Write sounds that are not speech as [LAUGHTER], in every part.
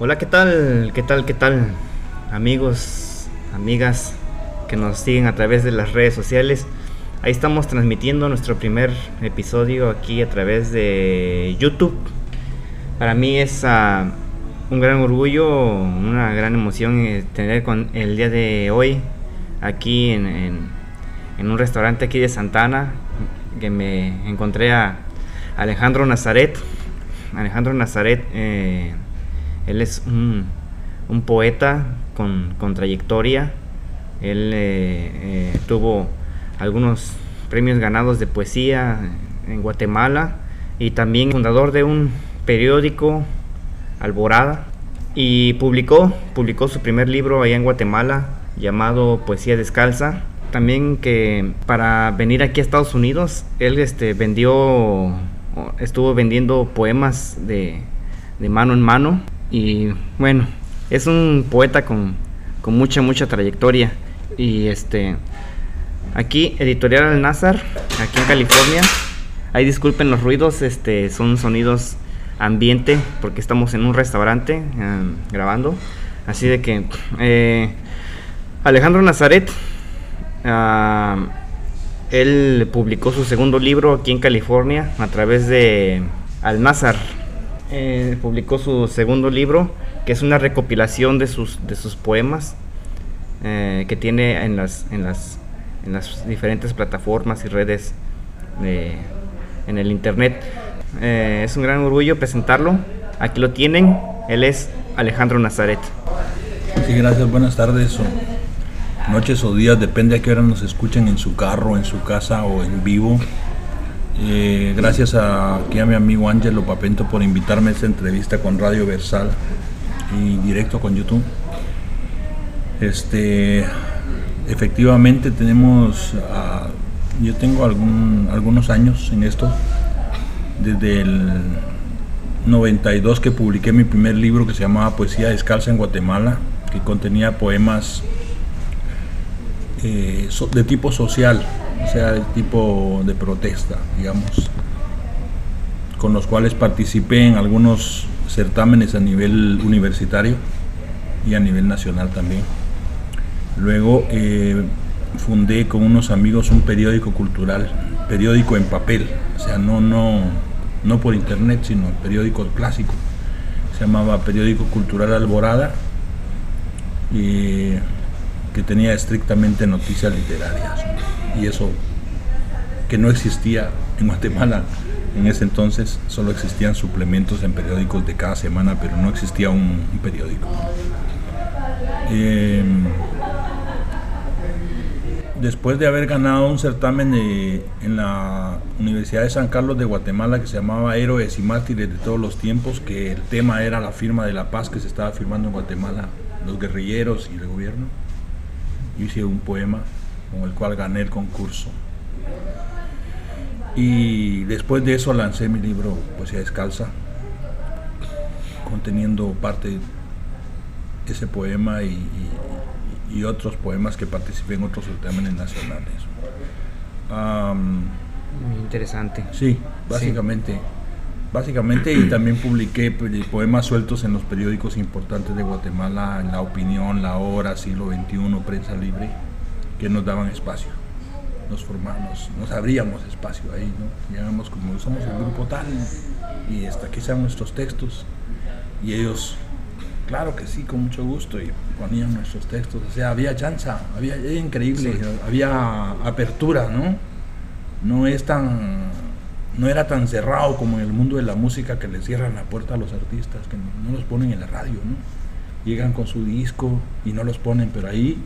Hola, ¿qué tal? ¿Qué tal? ¿Qué tal? Amigos, amigas que nos siguen a través de las redes sociales. Ahí estamos transmitiendo nuestro primer episodio aquí a través de YouTube. Para mí es uh, un gran orgullo, una gran emoción eh, tener con el día de hoy aquí en, en, un restaurante aquí de Santana que me encontré a Alejandro Nazaret. Alejandro Nazaret, eh, él es un, un poeta con, con, trayectoria. Él eh, eh, tuvo algunos premios ganados de poesía en Guatemala y también fundador de un periódico, Alborada, y publicó, publicó su primer libro allá en Guatemala llamado Poesía Descalza. También que para venir aquí a Estados Unidos, él este, vendió, estuvo vendiendo poemas de, de mano en mano y bueno, es un poeta con, con mucha, mucha trayectoria. Y este, aquí, Editorial Al Nazar, aquí en California. Ahí disculpen los ruidos, este, son sonidos ambiente, porque estamos en un restaurante eh, grabando. Así de que, eh, Alejandro Nazaret, él publicó su segundo libro aquí en California a través de Al Nazar eh, publicó su segundo libro, que es una recopilación de sus, de sus poemas eh, que tiene en las, en, las, en las diferentes plataformas y redes de, en el internet. Eh, es un gran orgullo presentarlo. Aquí lo tienen. Él es Alejandro Nazaret. Sí, gracias. Buenas tardes o noches o días, depende a qué hora nos escuchen en su carro, en su casa o en vivo. Eh, gracias a, aquí a mi amigo Ángelo Papento por invitarme a esta entrevista con Radio Versal y directo con YouTube. Este, efectivamente tenemos, uh, yo tengo algún, algunos años en esto, desde el 92 que publiqué mi primer libro que se llamaba Poesía Descalza en Guatemala, que contenía poemas eh, de tipo social, sea, de tipo de protesta, digamos, con los cuales participé en algunos certámenes a nivel universitario y a nivel nacional también. Luego eh, fundé con unos amigos un periódico cultural, periódico en papel, o sea, no, no, no por internet, sino el periódico clásico. Se llamaba Periódico Cultural Alborada, y que tenía estrictamente noticias literarias y eso que no existía en Guatemala en ese entonces solo existían suplementos en periódicos de cada semana pero no existía un, periódico. Eh, después de haber ganado un certamen de, en la Universidad de San Carlos de Guatemala que se llamaba Héroes y Mártires de todos los tiempos que el tema era la firma de la paz que se estaba firmando en Guatemala los guerrilleros y el gobierno hice un poema con el cual gané el concurso. Y después de eso lancé mi libro Poesía Descalza, conteniendo parte de ese poema y, y, y, otros poemas que participé en otros certámenes nacionales. Um, Muy interesante. Sí, básicamente. Sí. Básicamente, y también publiqué poemas sueltos en los periódicos importantes de Guatemala, en La Opinión, La Hora, Siglo XXI, Prensa Libre que nos daban espacio. Nos formamos, nos abríamos espacio ahí, ¿no? Llegamos como somos el grupo tal y hasta aquí sean nuestros textos. Y ellos, claro que sí, con mucho gusto, y ponían nuestros textos. O sea, había chanza, había, era increíble, sí. había apertura, ¿no? No es tan, no era tan cerrado como en el mundo de la música que le cierran la puerta a los artistas, que no, no los ponen en la radio, ¿no? Llegan con su disco y no los ponen, pero ahí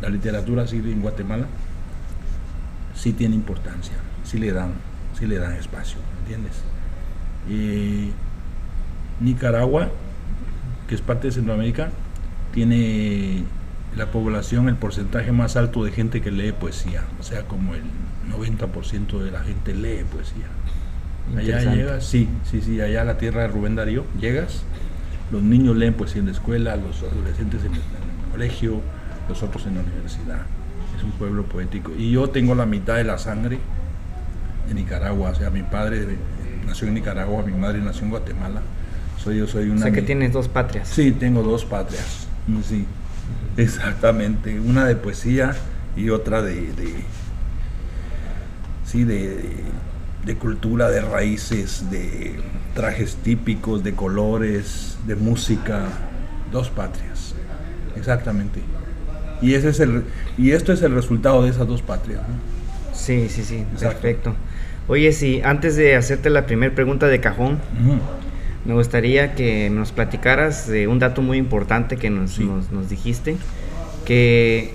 la literatura sí en Guatemala sí tiene importancia, sí le dan, sí le dan espacio, ¿entiendes? Y Nicaragua, que es parte de Centroamérica, tiene la población, el porcentaje más alto de gente que lee poesía, o sea, como el 90% de la gente lee poesía. Allá llegas, sí, sí, sí, allá a la tierra de Rubén Darío, llegas, los niños leen poesía en la escuela, los adolescentes en el, en el colegio, nosotros en la universidad. Es un pueblo poético. Y yo tengo la mitad de la sangre de Nicaragua. O sea, mi padre nació en Nicaragua, mi madre nació en Guatemala. Soy, yo soy una... O sea que tienes dos patrias. Sí, tengo dos patrias. Sí, exactamente. Una de poesía y otra de... de sí, de, de cultura, de raíces, de trajes típicos, de colores, de música. Dos patrias. Exactamente. Y, ese es el, y esto es el resultado de esas dos patrias. ¿no? Sí, sí, sí, perfecto. Oye, sí, antes de hacerte la primera pregunta de cajón, me gustaría que nos platicaras de un dato muy importante que nos, Sí. nos, nos dijiste, que,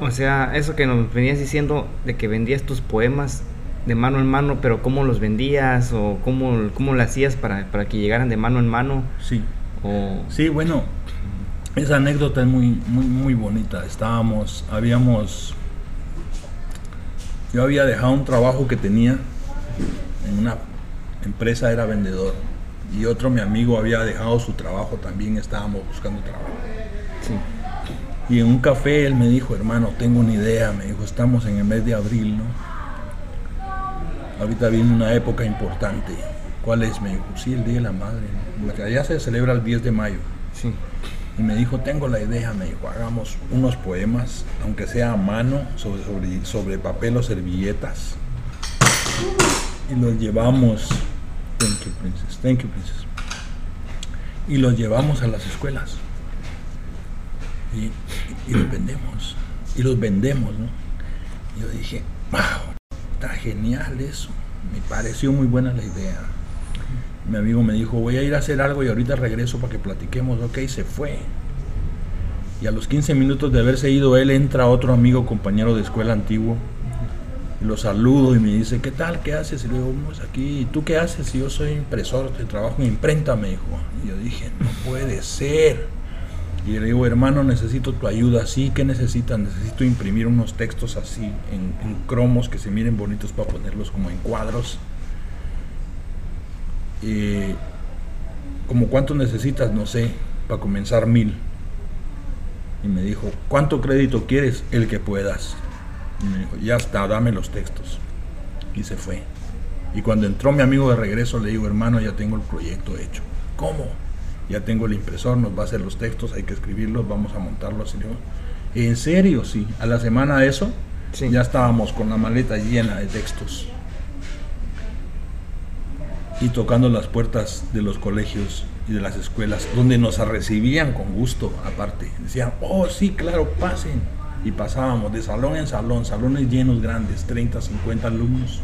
o sea, eso que nos venías diciendo de que vendías tus poemas de mano en mano, pero cómo los vendías o cómo, cómo lo hacías para, para que llegaran de mano en mano, Sí. o... Sí, bueno, esa anécdota es muy, muy, muy bonita. Estábamos, habíamos, yo había dejado un trabajo que tenía en una empresa, era vendedor, y otro mi amigo había dejado su trabajo también, estábamos buscando trabajo. Sí. Y en un café él me dijo, hermano, tengo una idea, me dijo, estamos en el mes de abril, ¿no? Ahorita viene una época importante. ¿Cuál es? Me dijo, sí, el Día de la Madre. ¿no? La que allá se celebra el 10 de mayo. Sí. Y me dijo, tengo la idea, me dijo, hagamos unos poemas, aunque sea a mano, sobre, sobre, papel o servilletas. Y los llevamos, thank you, princess, thank you, princess. Y los llevamos a las escuelas. Y, y- y los vendemos. Y los vendemos, ¿no? Y yo dije, wow, está genial eso. Me pareció muy buena la idea. Mi amigo me dijo, voy a ir a hacer algo y ahorita regreso para que platiquemos. Ok, se fue. Y a los 15 minutos de haberse ido él, entra otro amigo, compañero de escuela antiguo. Y lo saludo y me dice, ¿qué tal? ¿Qué haces? Y le digo, aquí, ¿y tú qué haces? Y yo soy impresor, trabajo en imprenta, me dijo. Y yo dije, no puede ser. Y le digo, hermano, necesito tu ayuda. Sí, ¿qué necesitas? Necesito imprimir unos textos así, en cromos que se miren bonitos para ponerlos como en cuadros. Eh, como cuánto necesitas, no sé, para comenzar mil. Y me dijo, ¿cuánto crédito quieres? El que puedas. Y me dijo, ya está, dame los textos. Y se fue. Y cuando entró mi amigo de regreso, le digo, hermano, ya tengo el proyecto hecho. ¿Cómo? Ya tengo el impresor, nos va a hacer los textos, hay que escribirlos, vamos a montarlos. Y le digo, ¿en serio? Sí. A la semana de eso, Sí. ya estábamos con la maleta llena de textos y tocando las puertas de los colegios y de las escuelas, donde nos recibían con gusto, aparte. Decían, oh, sí, claro, pasen. Y pasábamos de salón en salón, salones llenos grandes, 30, 50 alumnos,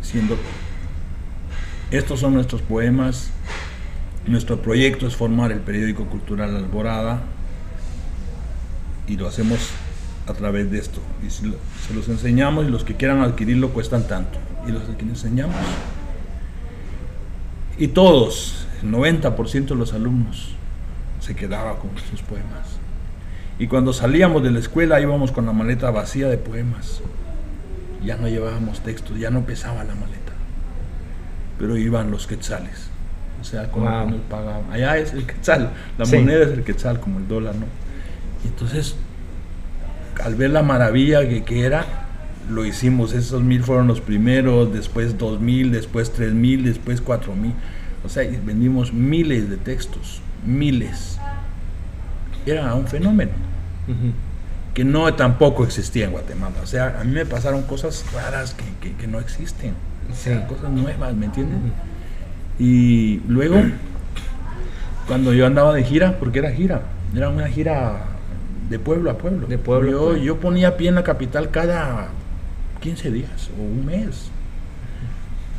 diciendo, estos son nuestros poemas, nuestro proyecto es formar el periódico cultural Alborada, y lo hacemos a través de esto. Y se los enseñamos y los que quieran adquirirlo cuestan tanto. Y los que enseñamos y todos, el 90% de los alumnos, se quedaba con sus poemas. Y cuando salíamos de la escuela íbamos con la maleta vacía de poemas. Ya no llevábamos textos, ya no pesaba la maleta. Pero iban los quetzales. O sea, con lo Wow. nos pagaban. Allá es el quetzal, la Sí. moneda es el quetzal, como el dólar, ¿no? Y entonces, al ver la maravilla que, que era, lo hicimos. Esos mil fueron los primeros, después dos mil, después tres mil, después cuatro mil. O sea, vendimos miles de textos, miles. Era un fenómeno que no tampoco existía en Guatemala. O sea, a mí me pasaron cosas raras que, que- que no existen. O sea, cosas nuevas, ¿me entiendes? Y luego, cuando yo andaba de gira, porque era gira, era una gira de pueblo a pueblo. De pueblo yo, pueblo. yo ponía pie en la capital cada 15 días o un mes.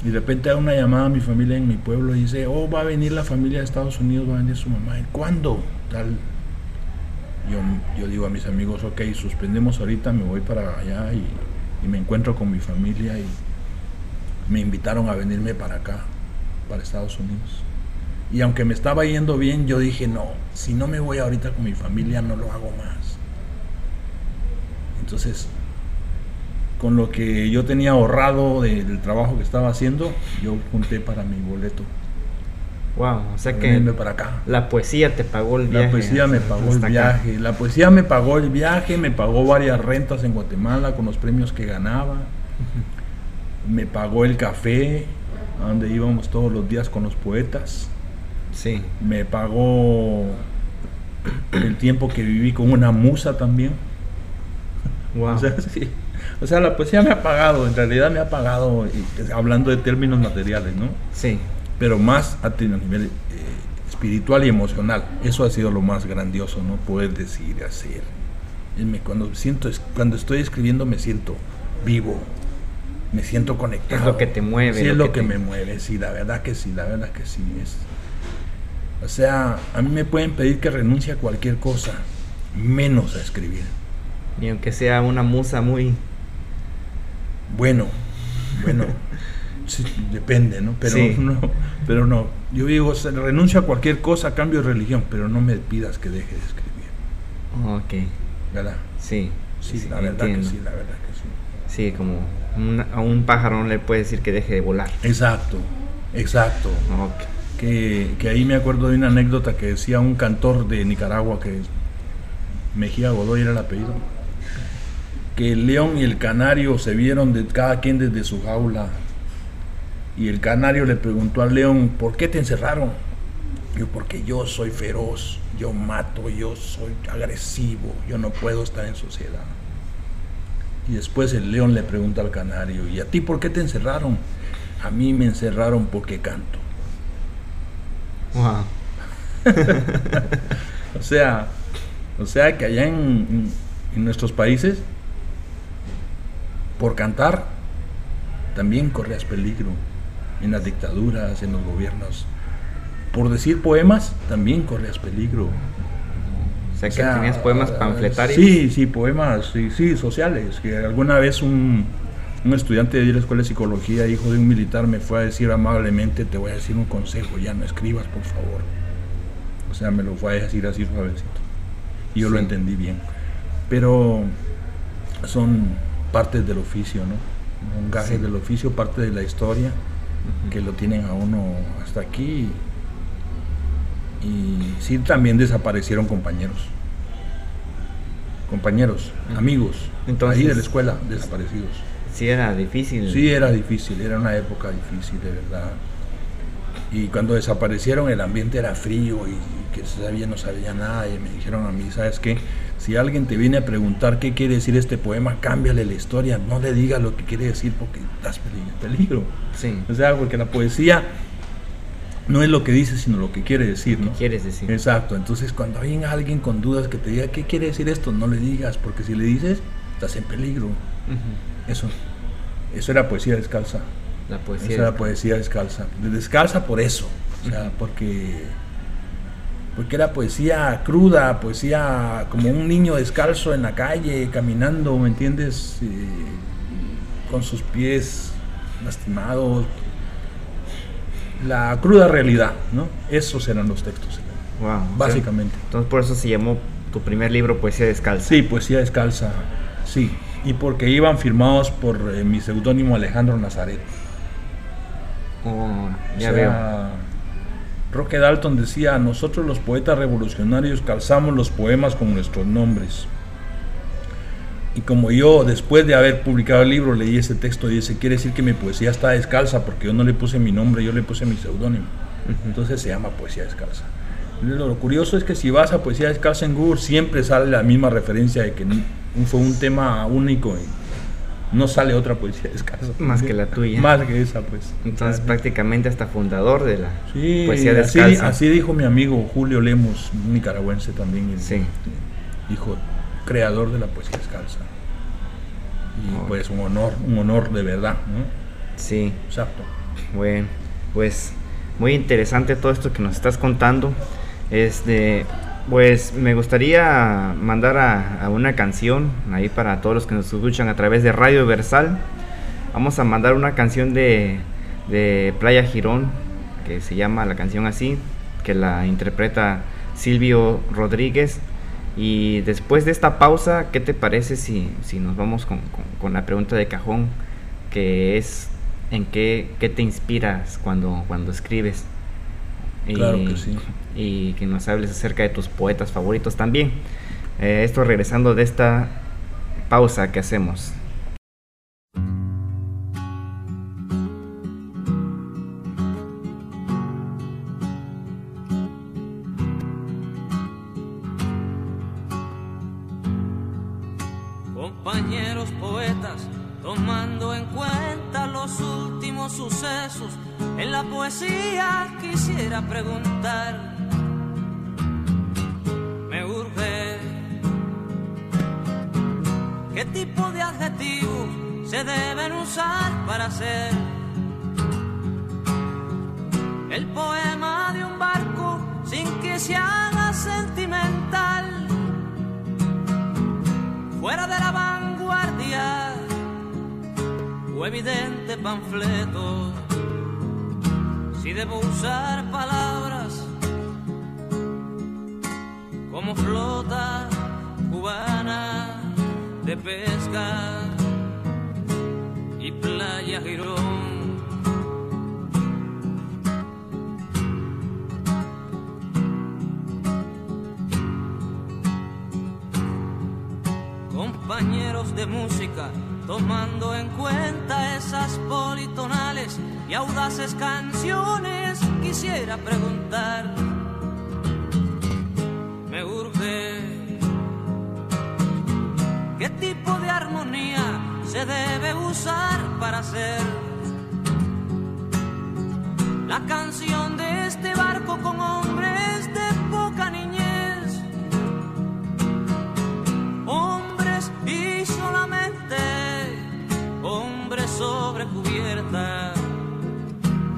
Y de repente da una llamada a mi familia en mi pueblo y dice, oh, va a venir la familia de Estados Unidos, va a venir su mamá. ¿Y ¿Cuándo? Tal. Yo, yo digo a mis amigos, ok, suspendemos ahorita, me voy para allá y, y me encuentro con mi familia y me invitaron a venirme para acá, para Estados Unidos. Y aunque me estaba yendo bien, yo dije, no, si no me voy ahorita con mi familia, no lo hago más. Entonces, con lo que yo tenía ahorrado de- del trabajo que estaba haciendo, yo junté para mi boleto. Wow, o sea que para acá. la poesía te pagó el viaje. La poesía me pagó el acá. viaje. La poesía me pagó el viaje, me pagó varias rentas en Guatemala con los premios que ganaba. Me pagó el café, a donde íbamos todos los días con los poetas. Sí. Me pagó el tiempo que viví con una musa también. Wow. [LAUGHS] O sea, sí. O sea, la poesía me ha pagado, en realidad me ha pagado, y- hablando de términos materiales, ¿no? Sí. Pero más a nivel eh, espiritual y emocional. Eso ha sido lo más grandioso, ¿no? Poder decir, hacer. Y me- cuando, siento, cuando estoy escribiendo me siento vivo, me siento conectado. Es lo que te mueve, Sí, lo es lo que que, te- me mueve, sí, la verdad que sí, la verdad que sí. Es, o sea, a mí me pueden pedir que renuncie a cualquier cosa, menos a escribir. Y aunque sea una musa muy... Bueno, bueno, [LAUGHS] sí, depende, ¿no? Pero Sí. no, pero no. Yo digo, o sea, renuncio a cualquier cosa a cambio de religión, pero no me pidas que deje de escribir, Ok. ¿verdad? Sí. Sí, la verdad entiendo. que sí, la verdad que sí. Sí, como una- a un pájaro no le puede decir que deje de volar. Exacto, exacto. Ok. Que, que ahí me acuerdo de una anécdota que decía un cantor de Nicaragua que Mejía Godoy era el apellido. Que el león y el canario se vieron de cada quien desde su jaula. Y el canario le preguntó al león, ¿por qué te encerraron? Yo, porque yo soy feroz, yo mato, yo soy agresivo, yo no puedo estar en sociedad. Y después el león le pregunta al canario, ¿y a ti por qué te encerraron? A mí me encerraron porque canto. Wow. [LAUGHS] O sea, o sea que allá en, en- en nuestros países, por cantar, también corrías peligro. En las dictaduras, en los gobiernos. Por decir poemas, también corrías peligro. O sea O que tenías poemas panfletarios. Sí, sí, poemas, sí, sí, sociales. Que alguna vez un, un estudiante de la escuela de psicología, hijo de un militar, me fue a decir amablemente, te voy a decir un consejo, ya no escribas, por favor. O sea, me lo fue a decir así suavecito. Y yo lo entendí bien. Pero son partes del oficio, ¿no? Un gaje Sí. del oficio, parte de la historia, que lo tienen a uno hasta aquí. Y sí, también desaparecieron compañeros. Compañeros, amigos, Entonces- ahí de la escuela, desaparecidos. Sí, era difícil. Sí, era difícil, era una época difícil, de verdad. Y cuando desaparecieron el ambiente era frío y, y que se sabía, no sabía nada. Y me dijeron a mí, ¿sabes qué? Si alguien te viene a preguntar qué quiere decir este poema, cámbiale la historia, no le digas lo que quiere decir porque estás en peligro. Sí. O sea, porque la poesía no es lo que dice, sino lo que quiere decir, ¿no? ¿Qué quieres decir? Exacto, entonces cuando hay alguien con dudas que te diga qué quiere decir esto, no le digas, porque si le dices, estás en peligro. Eso, eso era poesía descalza. La poesía. Esa era poesía descalza. Descalza por eso, o sea, porque, porque era poesía cruda, poesía como un niño descalzo en la calle, caminando, ¿me entiendes? Eh, con sus pies lastimados. La cruda realidad, ¿no? Esos eran los textos, Wow. básicamente. entonces por eso se llamó tu primer libro Poesía Descalza. Sí, poesía descalza, sí. Y porque iban firmados por eh, mi seudónimo Alejandro Nazaret. Oh, O ya sea, veo. Roque Dalton decía, nosotros los poetas revolucionarios calzamos los poemas con nuestros nombres. Y como yo, después de haber publicado el libro, leí ese texto y dice, quiere decir que mi poesía está descalza porque yo no le puse mi nombre, yo le puse mi seudónimo. Entonces se llama poesía descalza. Lo curioso es que si vas a poesía descalza en Google, siempre sale la misma referencia de que fue un tema único no sale otra poesía descalza. Más que la tuya. Más que esa, pues. Entonces Claro. prácticamente hasta fundador de la Sí, poesía así, descalza. así dijo mi amigo Julio Lemos, nicaragüense también. Sí. Dijo, creador de la poesía descalza. Y Oh. pues un honor, un honor de verdad, ¿no? Sí. Exacto. Bueno, pues muy interesante todo esto que nos estás contando. Este, pues me gustaría mandar a, una canción ahí para todos los que nos escuchan a través de Radio Versal. Vamos a mandar una canción de, de Playa Girón, que se llama la canción así, que la interpreta Silvio Rodríguez. Y después de esta pausa, ¿qué te parece si, si nos vamos con, con- con la pregunta de cajón? Que es, ¿en qué, qué te inspiras cuando, cuando escribes? Y, Claro que sí. Y que nos hables acerca de tus poetas favoritos también. Eh, esto regresando de esta pausa que hacemos. bamflet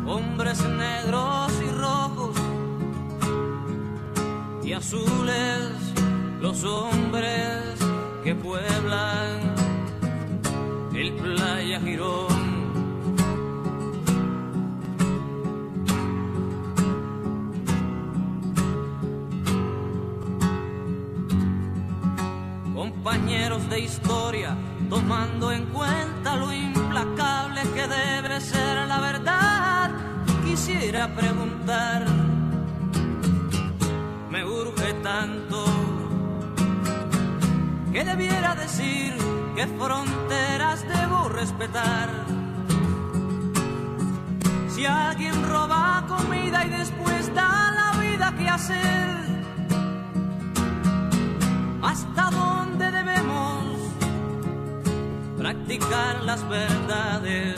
hombres negros y rojos y azules, los hombres que pueblan el playa Girón. compañeros de historia, tomando en que debiera decir qué fronteras debo respetar. Si alguien roba comida y después da la vida que hacer, hasta dónde debemos practicar las verdades,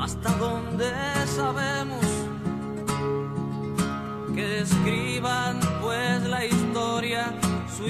hasta dónde sabemos que escriban pues la historia, su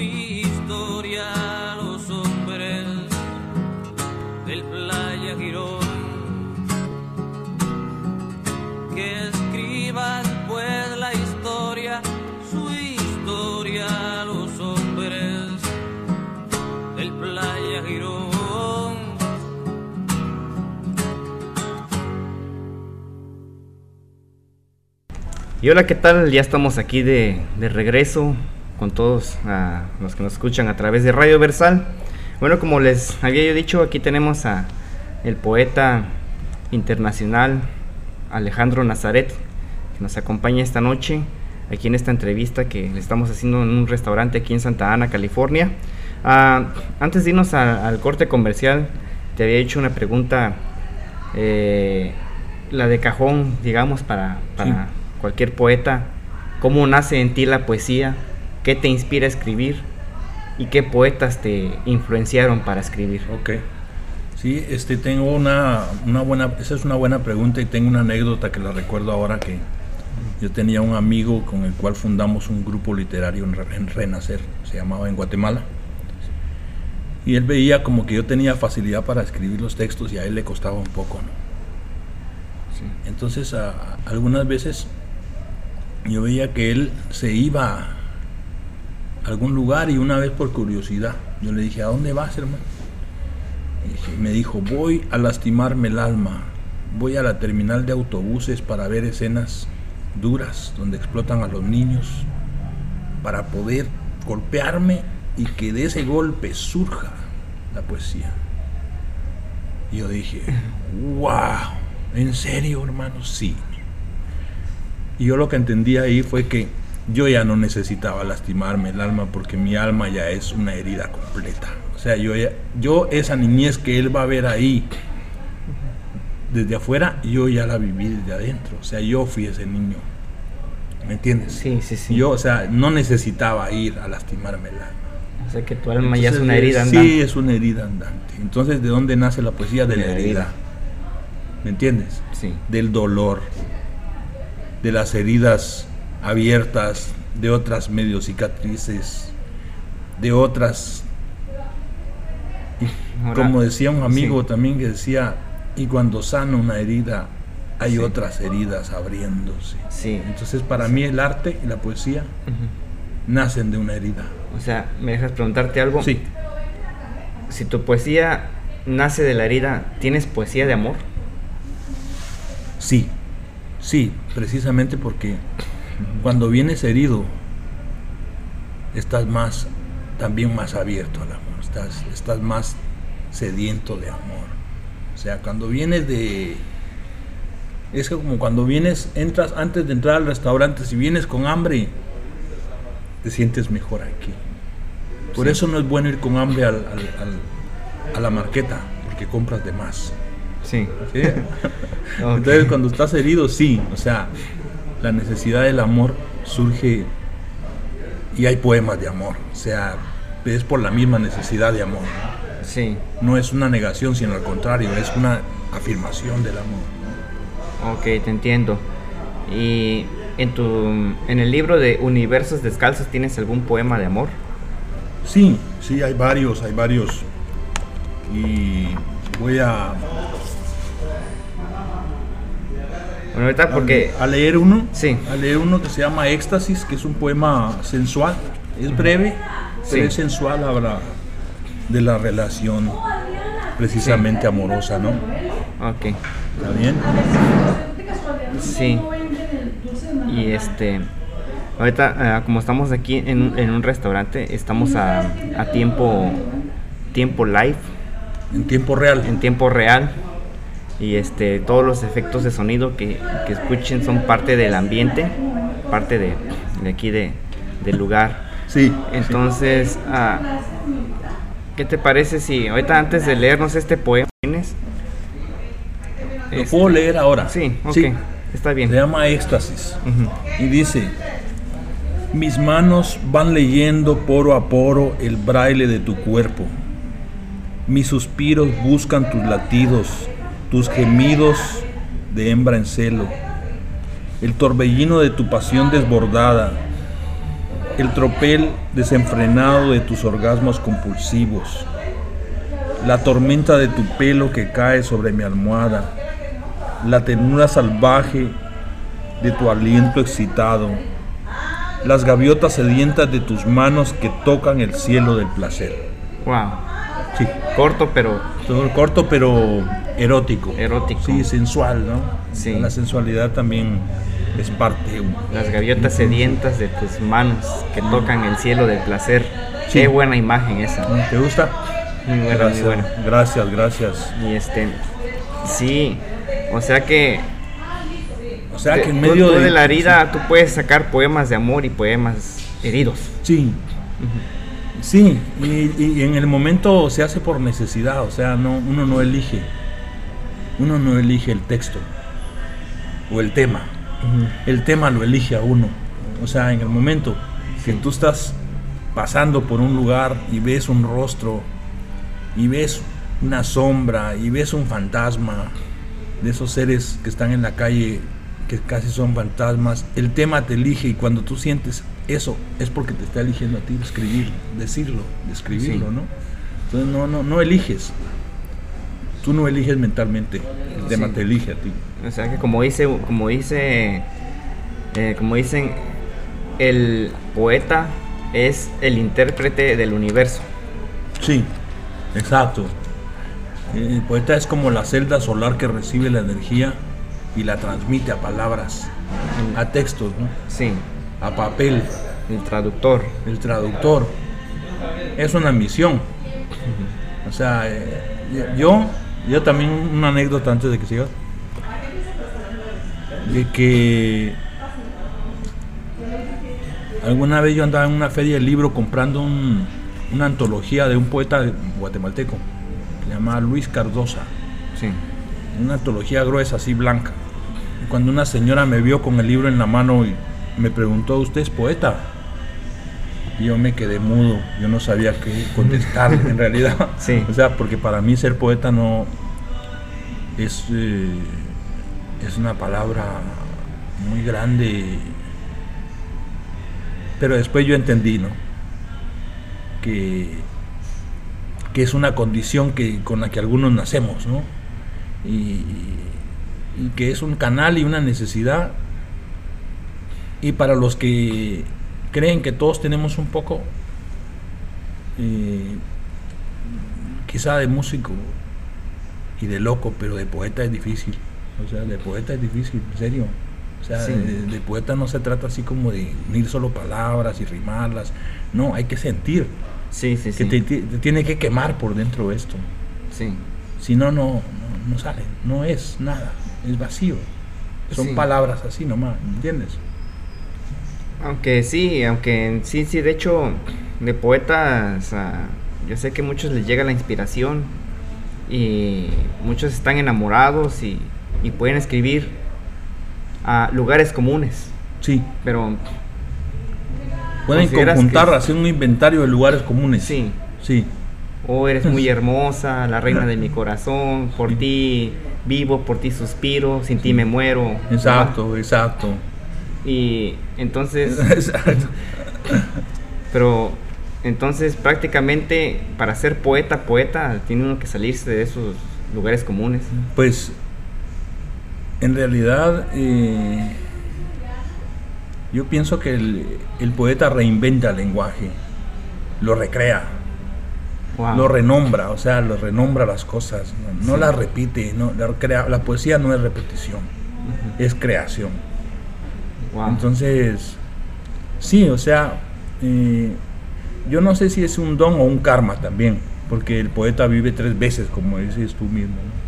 Y hola, ¿qué tal? Ya estamos aquí de, de regreso con todos los que nos escuchan a través de Radio Versal. Bueno, como les había yo dicho, aquí tenemos a el poeta internacional Alejandro Nazaret, que nos acompaña esta noche aquí en esta entrevista que le estamos haciendo en un restaurante aquí en Santa Ana, California. Ah, antes de irnos al corte comercial, te había hecho una pregunta, eh, la de cajón, digamos, para cualquier poeta. ¿Cómo nace en ti la poesía? ¿Qué te inspira a escribir? ¿Y qué poetas te influenciaron para escribir? Ok. Sí, este, tengo una, una buena, esa es una buena pregunta y tengo una anécdota que la recuerdo ahora que yo tenía un amigo con el cual fundamos un grupo literario en, Re- en Renacer, se llamaba en Guatemala. Y él veía como que yo tenía facilidad para escribir los textos y a él le costaba un poco, ¿no? Entonces, a- algunas veces yo veía que él se iba a algún lugar y una vez por curiosidad, yo le dije, ¿a dónde vas, hermano? Y me dijo, voy a lastimarme el alma, voy a la terminal de autobuses para ver escenas duras donde explotan a los niños, para poder golpearme y que de ese golpe surja la poesía. Y yo dije, wow, ¿en serio, hermano? Sí. Y yo lo que entendí ahí fue que yo ya no necesitaba lastimarme el alma porque mi alma ya es una herida completa. O sea, yo, ya- yo esa niñez que él va a ver ahí desde afuera, yo ya la viví desde adentro. O sea, yo fui ese niño. ¿Me entiendes? Sí, sí, sí. Yo, o sea, no necesitaba ir a lastimarme el alma. O sea que tu alma ya es una herida andante. Sí, es una herida andante. Entonces, ¿de dónde nace la poesía? De, la herida. ¿Me entiendes? Sí. Del dolor, de las heridas abiertas, de otras medio cicatrices, de otras. como decía un amigo también que decía, y cuando sana una herida, hay otras heridas abriéndose. Sí. Entonces, para mí el arte y la poesía nacen de una herida. O sea, ¿me dejas preguntarte algo? Sí. Si tu poesía nace de la herida, ¿tienes poesía de amor? Sí, sí, precisamente porque cuando vienes herido, estás más, también más abierto al amor, estás, estás más sediento de amor. O sea, cuando vienes de... Es como cuando vienes, entras antes de entrar al restaurante, si vienes con hambre, te sientes mejor aquí. Por eso no es bueno ir con hambre al, a la marqueta, porque compras de más. Sí. [LAUGHS] Entonces cuando estás herido, sí, o sea, la necesidad del amor surge y hay poemas de amor, o sea, es por la misma necesidad de amor. Sí. No es una negación, sino al contrario, es una afirmación del amor. Ok, te entiendo. Y en tu en el libro de Universos Descalzos tienes algún poema de amor? Sí, sí, hay varios, hay varios. Y voy a bueno, ahorita porque... A, leer uno. Sí. A leer uno que se llama Éxtasis, que es un poema sensual. Es breve, pero es sensual, habla de la relación precisamente amorosa, ¿no? Ok. ¿Está bien? Sí. Y este... Ahorita, eh, como estamos aquí en, en un restaurante, estamos a, a tiempo, tiempo live. En tiempo real. En tiempo real y este todos los efectos de sonido que, escuchen son parte del ambiente, parte de, aquí de, del lugar. Sí. Entonces, ah, ¿qué te parece si ahorita antes de leernos este poema tienes? Lo puedo este, leer ahora. Sí, ok, está bien. Se llama Éxtasis y dice: Mis manos van leyendo poro a poro el braille de tu cuerpo. Mis suspiros buscan tus latidos tus gemidos de hembra en celo, el torbellino de tu pasión desbordada, el tropel desenfrenado de tus orgasmos compulsivos, la tormenta de tu pelo que cae sobre mi almohada, la ternura salvaje de tu aliento excitado, las gaviotas sedientas de tus manos que tocan el cielo del placer. Wow. Sí. Corto pero. Corto pero erótico. Erótico. Sí, sensual, ¿no? Sí. La sensualidad también es parte. Las gaviotas sedientas de tus manos que tocan el cielo del placer. Qué buena imagen esa. ¿Te gusta? Muy buena, muy buena. Gracias, gracias. Y este, sí, o sea que o sea que en medio de, la herida tú puedes sacar poemas de amor y poemas heridos. Sí. Sí, y, en el momento se hace por necesidad, o sea, no, uno no elige, uno no elige el texto o el tema, el tema lo elige a uno, o sea, en el momento que tú estás pasando por un lugar y ves un rostro y ves una sombra y ves un fantasma de esos seres que están en la calle que casi son fantasmas, el tema te elige y cuando tú sientes eso es porque te está eligiendo a ti escribir, decirlo, describirlo, ¿no? Entonces no, no, no eliges. Tú no eliges mentalmente, el tema te elige a ti. O sea que como dice, como dice, eh, como dicen, el poeta es el intérprete del universo. Sí, exacto. El poeta es como la celda solar que recibe la energía y la transmite a palabras, a textos, ¿no? Sí a papel. El traductor. El traductor. Es una misión. O sea, eh, yo, yo también una anécdota antes de que sigas. De que alguna vez yo andaba en una feria de libro comprando una antología de un poeta guatemalteco. Se llama Luis Cardosa. Sí. Una antología gruesa, así blanca. cuando una señora me vio con el libro en la mano y me preguntó, ¿usted es poeta? Y yo me quedé mudo, yo no sabía qué contestar en realidad. [LAUGHS] Sí. O sea, porque para mí ser poeta no es, eh, es una palabra muy grande. Pero después yo entendí, ¿no? Que, que es una condición que, con la que algunos nacemos, ¿no? Y, y que es un canal y una necesidad. Y para los que creen que todos tenemos un poco, eh, quizá de músico y de loco, pero de poeta es difícil. O sea, de poeta es difícil, en serio. O sea, Sí. de, de poeta no se trata así como de unir solo palabras y rimarlas. No, hay que sentir. Sí, sí, Que sí. te, tiene que quemar por dentro esto. Sí. Si no, no, no, no sale. No es nada. Es vacío. Son palabras así nomás, ¿entiendes? Aunque sí, aunque sí, sí, de hecho, de poetas, ah, yo sé que muchos les llega la inspiración y muchos están enamorados y, y pueden escribir a lugares comunes, Sí. pero Pueden ¿Consideras conjuntar, que- hacer un inventario de lugares comunes. sí, Sí. o eres muy [LAUGHS] hermosa, la reina de mi corazón, por ti vivo, por ti suspiro, sin ti me muero. Exacto, exacto. Y entonces, [LAUGHS] Exacto. pero entonces prácticamente para ser poeta, poeta, tiene uno que salirse de esos lugares comunes. Pues en realidad eh, yo pienso que el, el poeta reinventa el lenguaje, lo recrea, Wow. lo renombra, o sea, lo renombra las cosas, no, no Sí. las repite, no, la, crea- la poesía no es repetición, es creación. Wow. Entonces, sí, o sea, eh, yo no sé si es un don o un karma también, porque el poeta vive tres veces, como dices tú mismo. ¿no?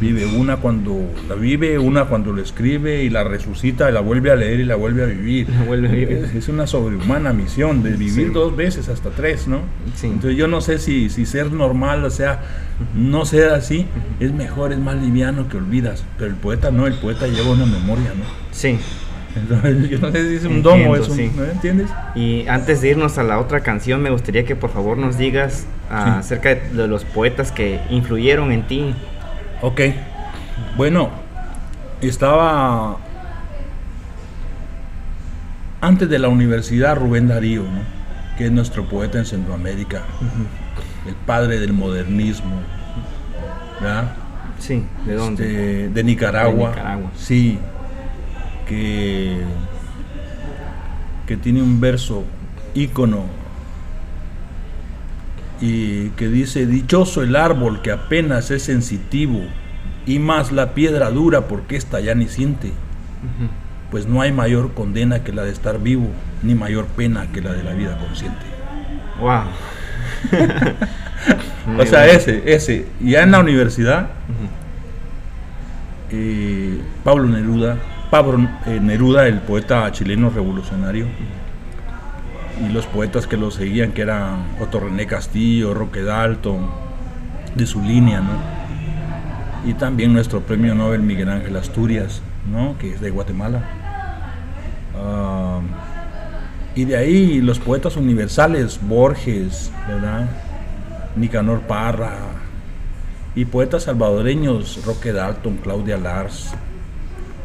Vive una cuando la vive, una cuando lo escribe y la resucita, y la vuelve a leer y la vuelve a vivir. La vuelve a vivir. Es, una sobrehumana misión de vivir Sí. dos veces hasta tres, ¿no? Sí. Entonces yo no sé si, si ser normal, o sea, no ser así, es mejor, es más liviano que olvidas, pero el poeta no, el poeta lleva una memoria, ¿no? Sí. Yo no sé si es un Entiendo, es un. sí. ¿no entiendes? Y antes de irnos a la otra canción, me gustaría que por favor nos digas ah, Sí. acerca de, de los poetas que influyeron en ti. Ok. Bueno, estaba. Antes de la universidad, Rubén Darío, ¿no? que es nuestro poeta en Centroamérica, el padre del modernismo, ¿verdad? Sí, ¿de dónde? Este, de Nicaragua. De Nicaragua. Sí. Que, que tiene un verso ícono y que dice, dichoso el árbol que apenas es sensitivo y más la piedra dura porque ésta ya ni siente, pues no hay mayor condena que la de estar vivo, ni mayor pena que la de la vida consciente. Wow. [LAUGHS] o sea, ese, ese. Ya en la universidad, eh, Pablo Neruda, Pablo eh, Neruda, el poeta chileno revolucionario, y los poetas que lo seguían, que eran Otto René Castillo, Roque Dalton, de su línea, ¿no? Y también nuestro premio Nobel Miguel Ángel Asturias, ¿no? Que es de Guatemala. Ah, y de ahí los poetas universales, Borges, ¿verdad? Nicanor Parra, y poetas salvadoreños, Roque Dalton, Claudia Lars,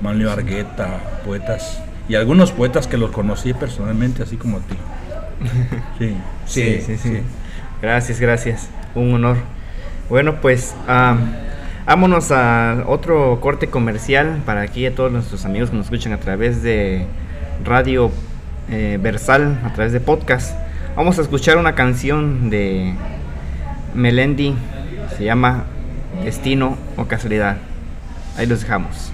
Manlio Argueta, poetas, y algunos poetas que los conocí personalmente, así como a ti. [LAUGHS] Sí, Sí, sí, sí. Gracias, gracias. Un honor. Bueno, pues ah, vámonos a otro corte comercial para aquí a todos nuestros amigos que nos escuchan a través de Radio eh, Versal, a través de podcast. Vamos a escuchar una canción de Melendi, se llama Destino o Casualidad. Ahí los dejamos.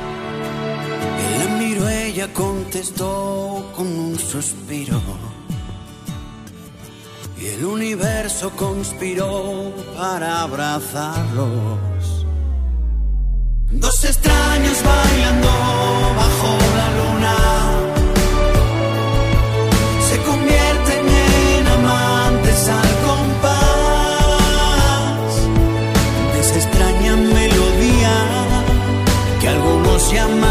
La miró, ella contestó con un suspiro. Y el universo conspiró para abrazarlos. Dos extraños bailando bajo la luna. Se convierten en amantes al compás de esa extraña melodía que algunos llaman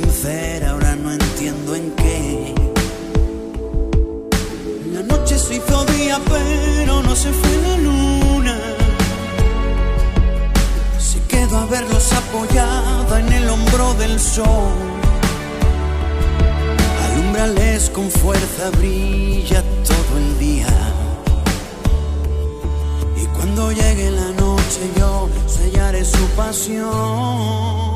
Sincera, ahora no entiendo en qué. La noche se hizo día, pero no se fue la luna. Se quedó a verlos apoyada en el hombro del sol. Alumbrales con fuerza, brilla todo el día. Y cuando llegue la noche yo sellaré su pasión.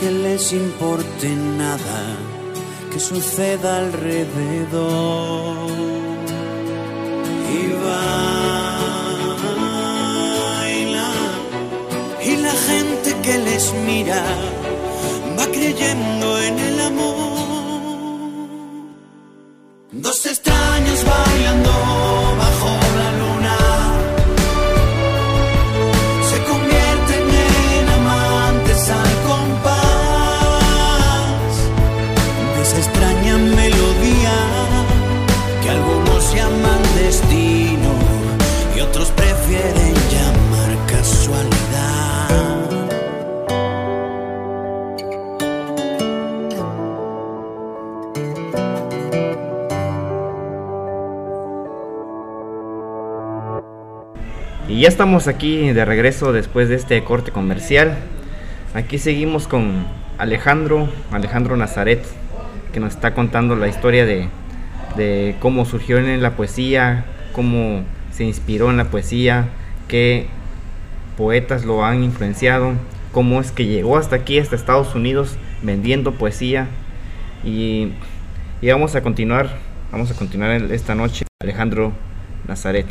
Que les importe nada que suceda alrededor. Y bailan y la gente que les mira va creyendo en el amor. Dos extraños bailando Y ya estamos aquí de regreso después de este corte comercial. Aquí seguimos con Alejandro, Alejandro Nazaret, que nos está contando la historia de, de cómo surgió en la poesía, cómo se inspiró en la poesía, qué poetas lo han influenciado, cómo es que llegó hasta aquí, hasta Estados Unidos, vendiendo poesía. Y, y vamos a continuar, vamos a continuar esta noche, Alejandro Nazaret,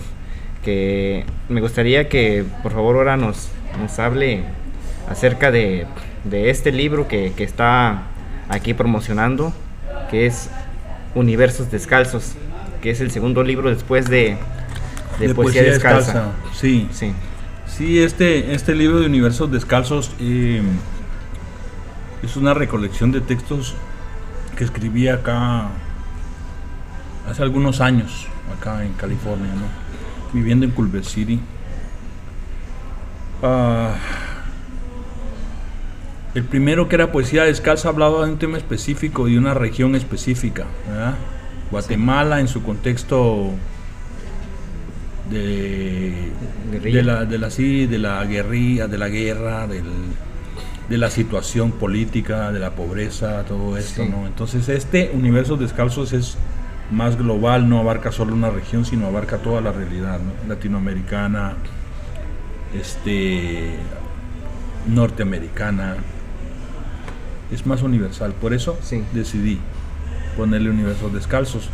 que me gustaría que por favor ahora nos, nos hable acerca de, de este libro que, que está aquí promocionando, que es Universos Descalzos, que es el segundo libro después de, de, Poesía, Descalza. Sí, Sí. sí, este, este libro de Universos Descalzos eh, es una recolección de textos que escribí acá hace algunos años, acá en California, ¿no? Viviendo en Culver City. Ah, el primero que era poesía descalza hablaba de un tema específico y de una región específica, ¿verdad? Guatemala en su contexto de, de la de la sí, de la guerrilla, de la guerra, del de la situación política, de la pobreza, todo esto, Sí. ¿no? Entonces este universo descalzos es más global, no abarca solo una región, sino abarca toda la realidad, ¿no? Latinoamericana, este, norteamericana, es más universal. Por eso Sí. decidí ponerle universos descalzos.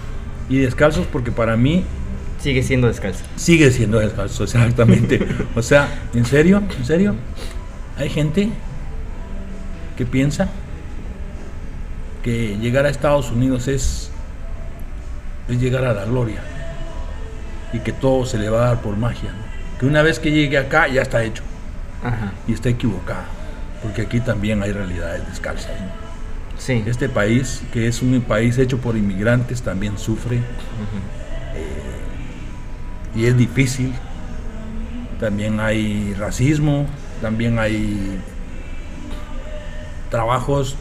Y descalzos porque para mí Sigue siendo descalzo. sigue siendo descalzo, exactamente. o sea, ¿en serio? ¿En serio? Hay gente que piensa que llegar a Estados Unidos es, es llegar a la gloria y que todo se le va a dar por magia. ¿no? Que una vez que llegue acá ya está hecho Ajá. y está equivocado, porque aquí también hay realidades descalzas. ¿no? Sí. Este país, que es un país hecho por inmigrantes, también sufre y es difícil. También hay racismo, también hay trabajos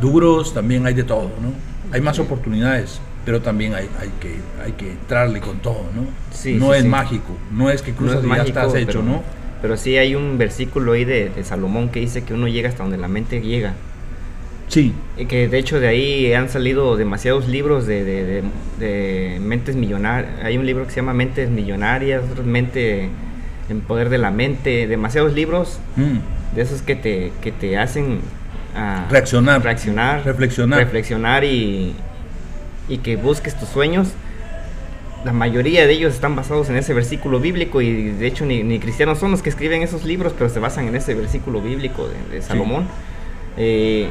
duros, también hay de todo, ¿no? Hay más oportunidades, pero también hay, hay que, hay que entrarle con todo, ¿no? Sí, no sí, es sí. mágico, no es que No cruzas es y ya mágico, estás hecho, pero, ¿no? Pero sí hay un versículo ahí de, de Salomón que dice que uno llega hasta donde la mente llega. Sí, Y que de hecho de ahí han salido demasiados libros de, de- de- de mentes millonarias. Hay un libro que se llama Mentes Millonarias, otro Mente en Poder de la Mente, demasiados libros mm, de esos que te, que te hacen ah, Reaccionar. reaccionar, Reflexionar. reflexionar y, y que busques tus sueños. La mayoría de ellos están basados en ese versículo bíblico y de hecho ni, ni cristianos son los que escriben esos libros, pero se basan en ese versículo bíblico de, de Salomón. Eh,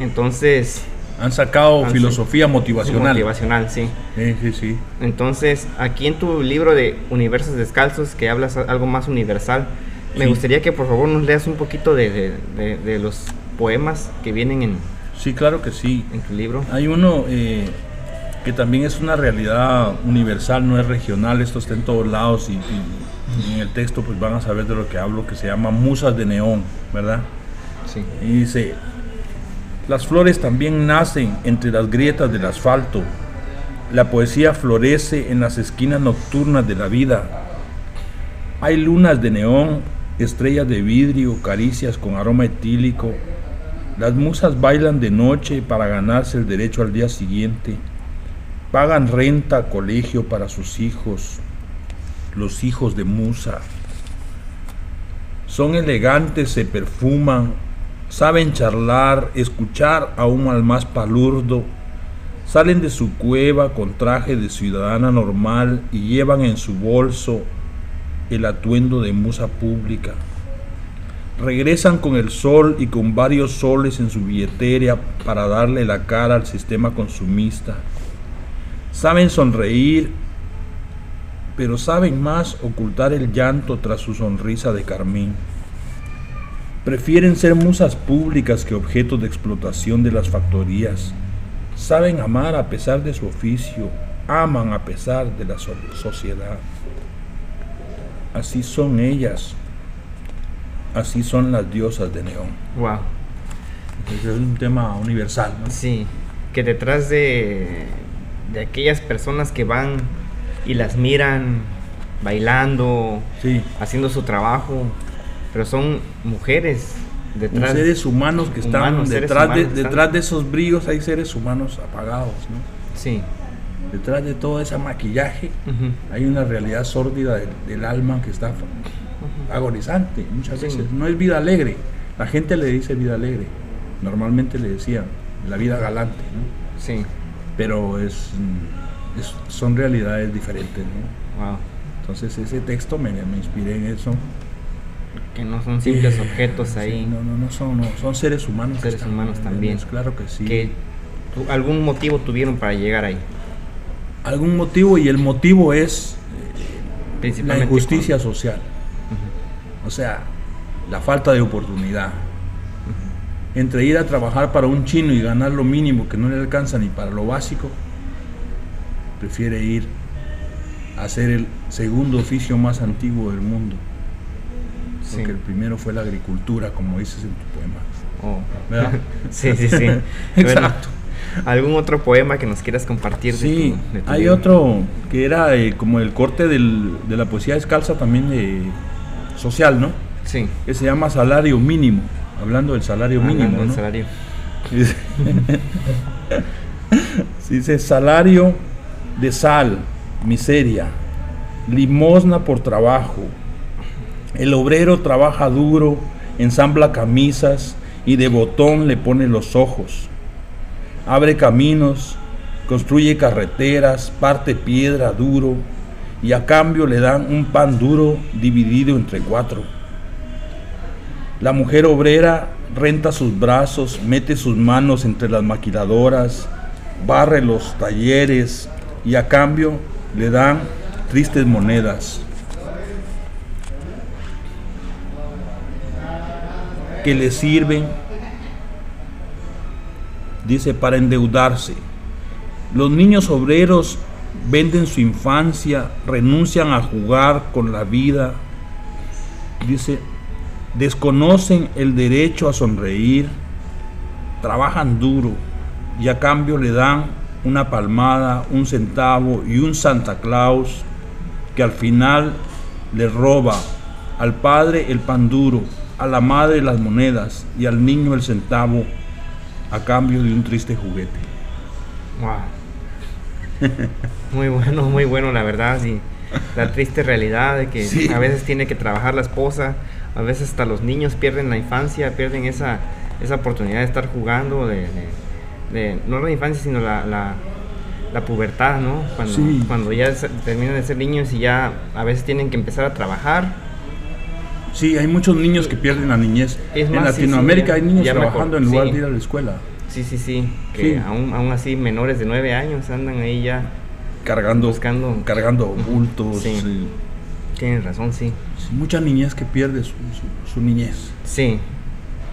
entonces, han sacado sí. filosofía motivacional. motivacional, sí. Sí, sí, sí. Entonces, aquí en tu libro de Universos Descalzos, que hablas algo más universal, me Sí. gustaría que por favor nos leas un poquito de, de- de- de los poemas que vienen en, Sí, claro que sí. en tu libro. Hay uno eh, que también es una realidad universal, no es regional, esto está en todos lados y, y- y en el texto pues van a saber de lo que hablo, que se llama Musas de Neón, ¿verdad? Sí. Y dice, las flores también nacen entre las grietas del asfalto, la poesía florece en las esquinas nocturnas de la vida. Hay lunas de neón, estrellas de vidrio, caricias con aroma etílico. Las musas bailan de noche para ganarse el derecho al día siguiente. Pagan renta, colegio para sus hijos, los hijos de musa. Son elegantes, se perfuman, saben charlar, escuchar aún al más palurdo. Salen de su cueva con traje de ciudadana normal y llevan en su bolso el atuendo de musa pública. Regresan con el sol y con varios soles en su billetera para darle la cara al sistema consumista. Saben sonreír, pero saben más ocultar el llanto tras su sonrisa de carmín. Prefieren ser musas públicas que objetos de explotación de las factorías. Saben amar a pesar de su oficio, aman a pesar de la so- sociedad. Así son ellas, así son las diosas de Neón. Wow. Ese es un tema universal, ¿no? Sí. Que detrás de, de aquellas personas que van y las miran bailando, Sí, haciendo su trabajo, pero son mujeres detrás. seres humanos que están Humanos, detrás, de, humanos que están- detrás de esos brillos hay seres humanos apagados, ¿no? Sí. Detrás de todo ese maquillaje hay una realidad sórdida del, del alma que está agonizante muchas Sí. veces. No es vida alegre. La gente le dice vida alegre. Normalmente le decía la vida galante, ¿no? Sí. Pero es, mm, es- son realidades diferentes, ¿no? Wow. Entonces ese texto me, me inspiré en eso. Que no son simples Eh, objetos sí, ahí. no, no, no son, no, son seres humanos. Seres están, humanos ¿me también. Claro que sí. Que algún motivo tuvieron para llegar ahí. Algún motivo y el motivo es la Principalmente. injusticia social. O sea, la falta de oportunidad. Entre ir a trabajar para un chino y ganar lo mínimo que no le alcanza ni para lo básico, prefiere ir a hacer el segundo oficio más antiguo del mundo. Sí. Porque el primero fue la agricultura, como dices en tu poema. Oh. ¿Verdad? [LAUGHS] sí, sí, sí. [LAUGHS] Exacto. Bueno, ¿Algún otro poema que nos quieras compartir? de Sí, tu- de tu hay libro? otro que era eh, como el corte del- de la poesía descalza también de social, ¿no? Sí. que se llama Salario Mínimo. Hablando del salario Hablando mínimo, del ¿no? salario. [LAUGHS] Dice, dice, salario de sal, miseria, limosna por trabajo. El obrero trabaja duro, ensambla camisas y de botón le pone los ojos. Abre caminos, construye carreteras, parte piedra duro y a cambio le dan un pan duro dividido entre cuatro. La mujer obrera renta sus brazos, mete sus manos entre las maquiladoras, barre los talleres y a cambio le dan tristes monedas. que le sirven, dice, para endeudarse. Los niños obreros venden su infancia, renuncian a jugar con la vida, dice, desconocen el derecho a sonreír, trabajan duro y a cambio le dan una palmada, un centavo y un Santa Claus que al final le roba al padre el pan duro, a la madre las monedas y al niño el centavo a cambio de un triste juguete. Wow. [LAUGHS] Muy bueno, muy bueno, la verdad. Sí. La triste realidad de que Sí. a veces tiene que trabajar la esposa, a veces hasta los niños pierden la infancia, pierden esa, esa oportunidad de estar jugando, de, de- de- no la infancia, sino la, la, la pubertad, ¿no? Cuando, Sí. cuando ya terminan de ser niños y ya a veces tienen que empezar a trabajar. Sí, hay muchos niños que pierden la niñez. Es en más, Latinoamérica sí, ya- hay niños trabajando en lugar sí. de ir a la escuela, Sí, sí, sí, que. Aún, aún así menores de nueve años andan ahí ya. Cargando, Buscando. cargando bultos. Sí. sí. Tienes razón, sí. Sí, mucha niñez que pierde su, su- su niñez. Sí,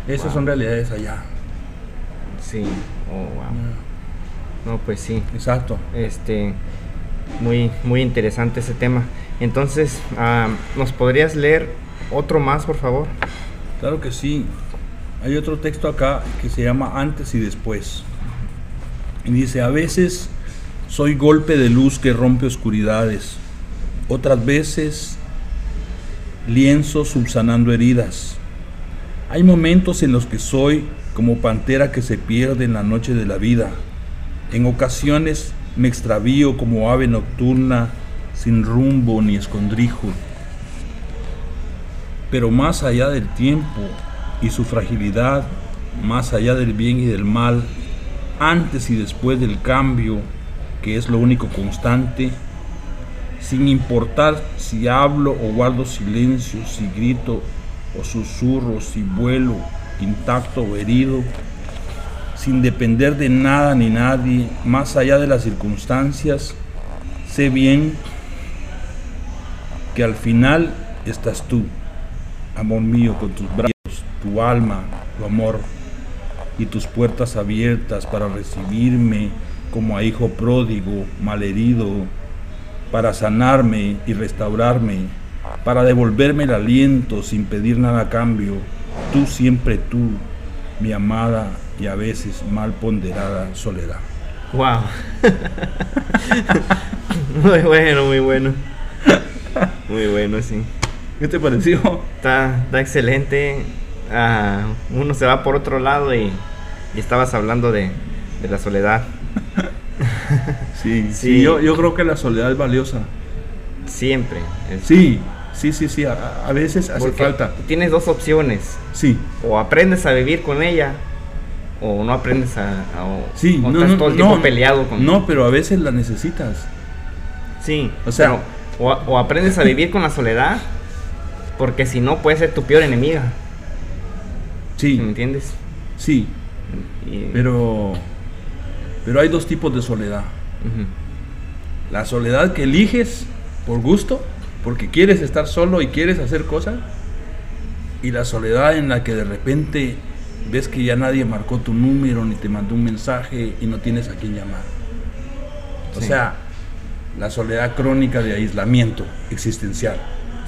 Esas Wow. son realidades allá. sí. Oh, wow. No, pues sí. Exacto. Este, muy, muy interesante ese tema. Entonces, ah, ¿nos podrías leer otro más, por favor? Claro que sí. Hay otro texto acá que se llama Antes y Después. Y dice, a veces soy golpe de luz que rompe oscuridades. Otras veces lienzo subsanando heridas. Hay momentos en los que soy como pantera que se pierde en la noche de la vida. En ocasiones me extravío como ave nocturna sin rumbo ni escondrijo. Pero más allá del tiempo y su fragilidad, más allá del bien y del mal, antes y después del cambio, que es lo único constante, sin importar si hablo o guardo silencio, si grito o susurro, si vuelo intacto o herido, sin depender de nada ni nadie, más allá de las circunstancias, sé bien que al final estás tú, amor mío, con tus brazos, tu alma, tu amor y tus puertas abiertas para recibirme como a hijo pródigo, malherido, para sanarme y restaurarme, para devolverme el aliento sin pedir nada a cambio, tú siempre tú, mi amada y a veces mal ponderada soledad. Wow. [LAUGHS] muy bueno, muy bueno. Muy bueno, sí. ¿Qué te pareció? Está, está excelente. Ah, uno se va por otro lado y, y estabas hablando de, de la soledad. [LAUGHS] Sí, sí, Sí. yo, yo creo que la soledad es valiosa. Siempre. Es- Sí, sí, sí, sí, a, a veces hace porque falta. Tienes dos opciones. Sí, O aprendes a vivir con ella o no aprendes a... a- o, sí, o no, estás no, todo el no, tiempo peleado con... No, pero a veces la necesitas. Sí, O sea- pero o, o aprendes a vivir con la soledad, porque si no puede ser tu peor enemiga, ¿me Sí, entiendes? sí, Y- pero pero hay dos tipos de soledad. La soledad que eliges por gusto, porque quieres estar solo y quieres hacer cosas, y la soledad en la que de repente ves que ya nadie marcó tu número ni te mandó un mensaje y no tienes a quién llamar. O Sí. sea, la soledad crónica de aislamiento existencial.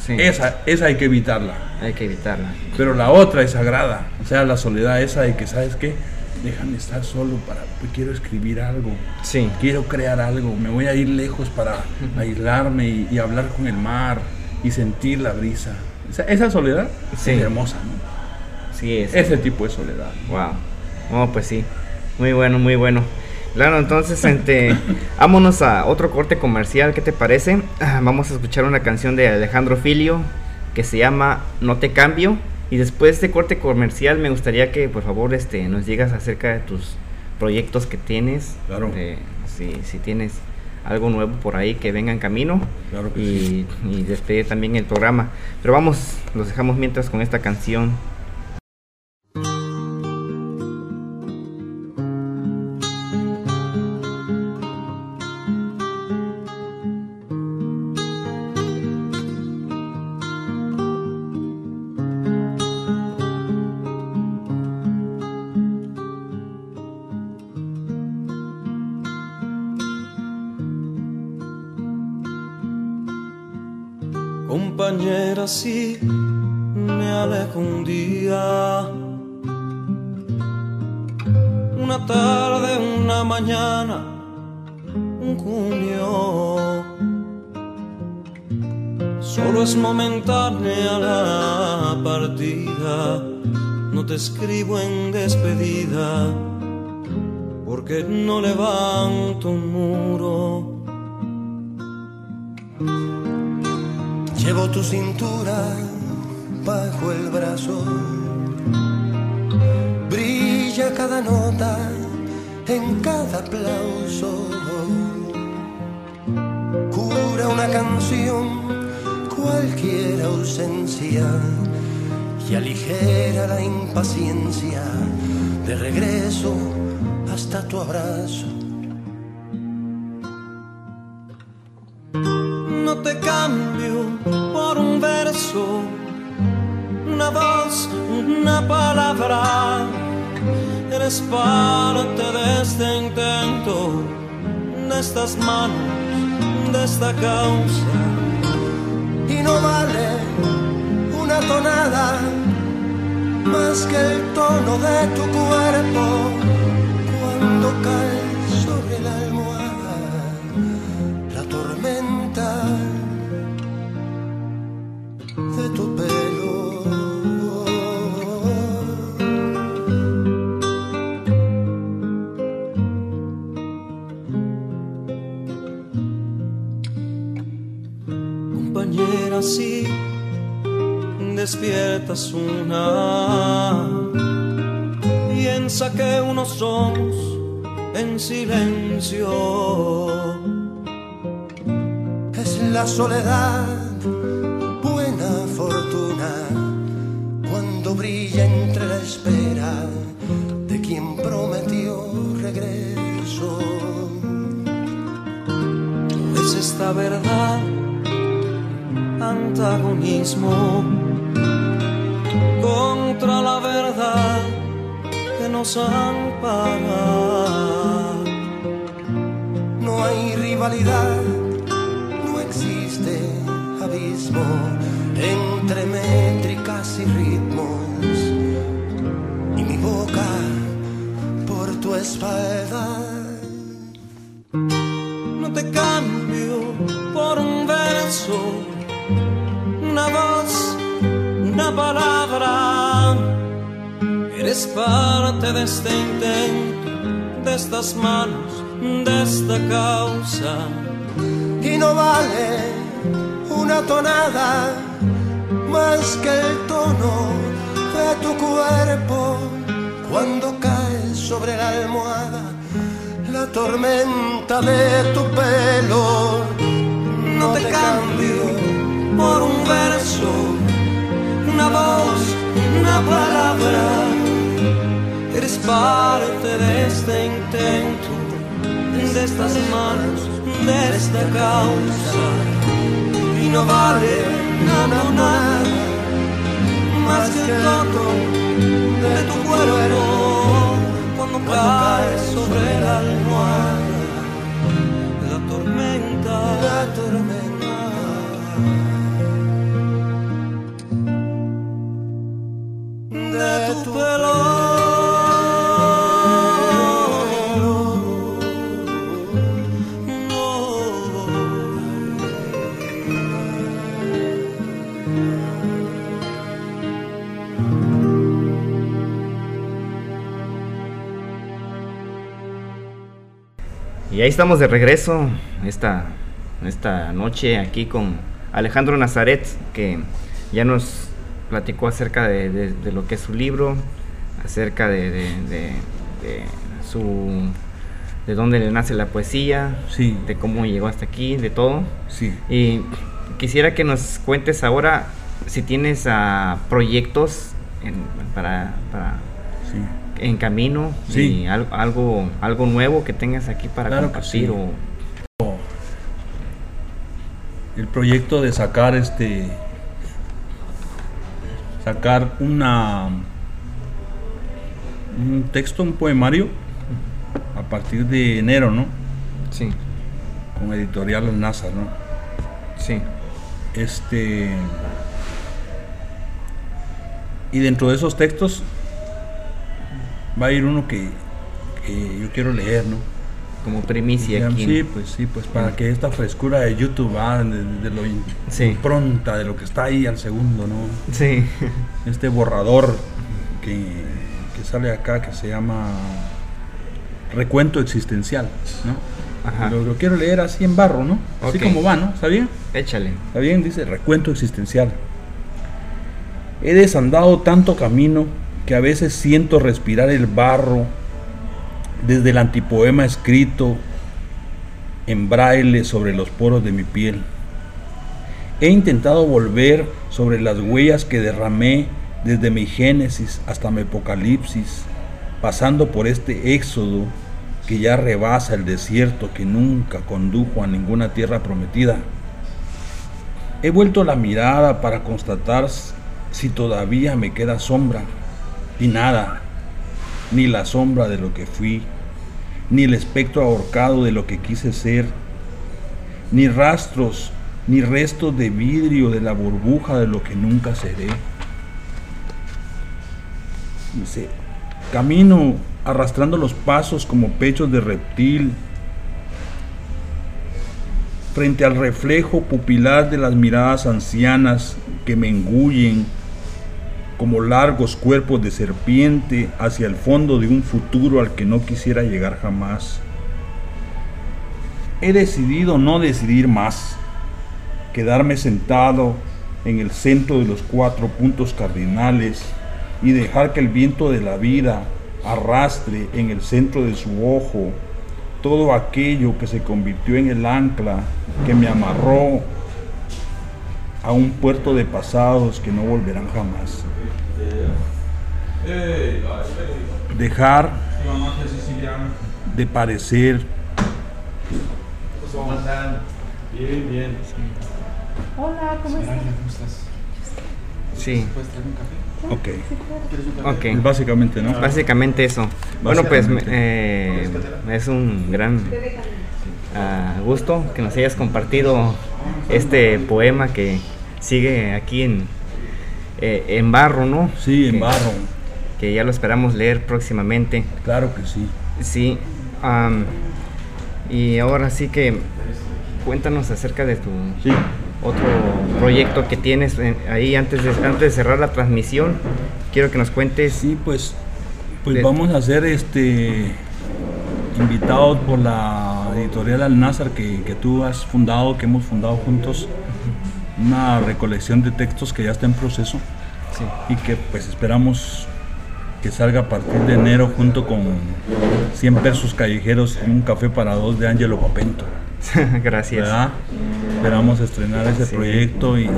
Sí, Esa, esa hay que evitarla. hay que evitarla. Pero la otra es sagrada. O sea, la soledad esa de que, ¿sabes qué? Déjame estar solo para, pues, quiero escribir algo, Sí, quiero crear algo, me voy a ir lejos para aislarme y, y hablar con el mar y sentir la brisa. Esa, esa soledad Sí. es hermosa, ¿no? Sí, es. Ese tipo de soledad. Wow. No, pues sí. Muy bueno, muy bueno. Claro, entonces, este, [LAUGHS] vámonos a otro corte comercial, ¿qué te parece? Ah, Vamos a escuchar una canción de Alejandro Filio que se llama No te cambio. Y después de este corte comercial me gustaría que por favor este, nos digas acerca de tus proyectos que tienes. Claro. de- si, si tienes algo nuevo por ahí que venga en camino. Claro que y, y despedir también el programa. Pero vamos, los dejamos mientras con esta canción. Despedida, porque no levanto un muro. Llevo tu cintura bajo el brazo. Brilla cada nota en cada aplauso. Cura una canción cualquier ausencia y aligera la impaciencia de regreso hasta tu abrazo. No te cambio por un verso, una voz, una palabra. Eres parte de este intento, de estas manos, de esta causa. y no vale una tonada más que el tono de tu cuerpo cuando cae sobre la almohada despiertas una, piensa que uno somos en silencio. Es la soledad, buena fortuna, cuando brilla entre la espera de quien prometió regreso. Es esta verdad, antagonismo contra la verdad que nos ampara. No hay rivalidad, no existe abismo entre métricas y ritmos. Y mi boca por tu espalda. No te cambio por un verso, una voz, una palabra. Eres parte de este intento, de estas manos, de esta causa. y no vale una tonada más que el tono de tu cuerpo cuando cae sobre la almohada la tormenta de tu pelo. No te cambio por un verso, una voz, una palabra. Eres parte de este intento, de estas manos, de esta causa. Y no vale nada, más que el tono de tu cuerpo cuando cae sobre la almohada la tormenta. La tormenta. de tu pelo. Y ahí estamos de regreso esta, esta noche aquí con Alejandro Nazaret, que ya nos platicó acerca de, de- de lo que es su libro, acerca de, su de dónde le nace la poesía, Sí. de cómo llegó hasta aquí, de todo. Sí. Y quisiera que nos cuentes ahora si tienes ah, proyectos en- para, para- Sí. En camino Sí. y algo algo nuevo que tengas aquí para Claro que compartir sí. o el proyecto de sacar este sacar una un texto, un poemario a partir de enero, ¿no? sí, Con editorial Al Nazar, ¿no? sí, Este y dentro de esos textos va a ir uno que, que yo quiero leer, ¿no? como primicia aquí. Sí, pues sí, pues para que esta frescura de YouTube, ah, de, de lo in- Sí. pronta, de lo que está ahí al segundo, ¿no? Sí, Este borrador que, que sale acá que se llama Recuento Existencial, ¿no? Ajá. Lo, lo quiero leer así en barro, ¿no? Así como va, ¿no? ¿Está bien? échale. Está bien, dice Recuento Existencial. He desandado tanto camino que a veces siento respirar el barro desde el antipoema escrito en braille sobre los poros de mi piel. He intentado volver sobre las huellas que derramé desde mi génesis hasta mi apocalipsis, pasando por este éxodo que ya rebasa el desierto que nunca condujo a ninguna tierra prometida. He vuelto la mirada para constatar si todavía me queda sombra y nada, ni la sombra de lo que fui, ni el espectro ahorcado de lo que quise ser, ni rastros, ni restos de vidrio de la burbuja de lo que nunca seré. Dice, camino arrastrando los pasos como pechos de reptil, frente al reflejo pupilar de las miradas ancianas que me engullen como largos cuerpos de serpiente hacia el fondo de un futuro al que no quisiera llegar jamás. He decidido no decidir más, quedarme sentado en el centro de los cuatro puntos cardinales y dejar que el viento de la vida arrastre en el centro de su ojo todo aquello que se convirtió en el ancla que me amarró a un puerto de pasados que no volverán jamás. Dejar de parecer Bien, bien. Hola, ¿cómo estás? Sí, ¿Puedes traer un café? Ok, ¿Quieres un café? ok. básicamente, ¿no? Básicamente eso. Bueno, pues eh, es un gran ah, gusto que nos hayas compartido este poema que sigue aquí en, eh, en barro, ¿no? Sí, en Que- barro, Que ya lo esperamos leer próximamente. claro que sí. Sí. am, y ahora sí que cuéntanos acerca de tu Sí, otro proyecto que tienes eh, ahí antes de, antes de cerrar la transmisión. Quiero que nos cuentes. sí, pues, pues De- vamos a ser este invitados por la editorial Al Nazar que, que tú has fundado, que hemos fundado juntos, una recolección de textos que ya está en proceso. Sí. y que pues esperamos que salga a partir de enero junto con 100 pesos callejeros y un café para dos de Angelo Papento. [LAUGHS] Gracias. ¿verdad? Esperamos estrenar ese Sí. proyecto y, y-